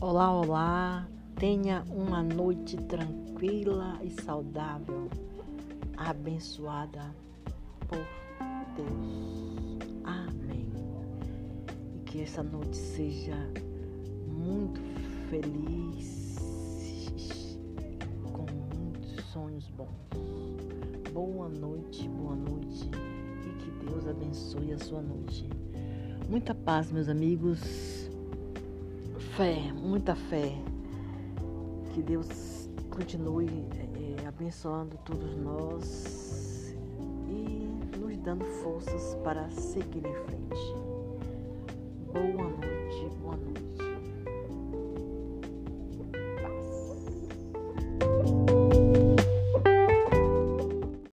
Olá, olá. Tenha uma noite tranquila e saudável, abençoada por Deus. Amém. E que essa noite seja muito feliz, com muitos sonhos bons. Boa noite, boa noite e que Deus abençoe a sua noite. Muita paz, meus amigos fé, muita fé. Que Deus continue é, abençoando todos nós e nos dando forças para seguir em frente. Boa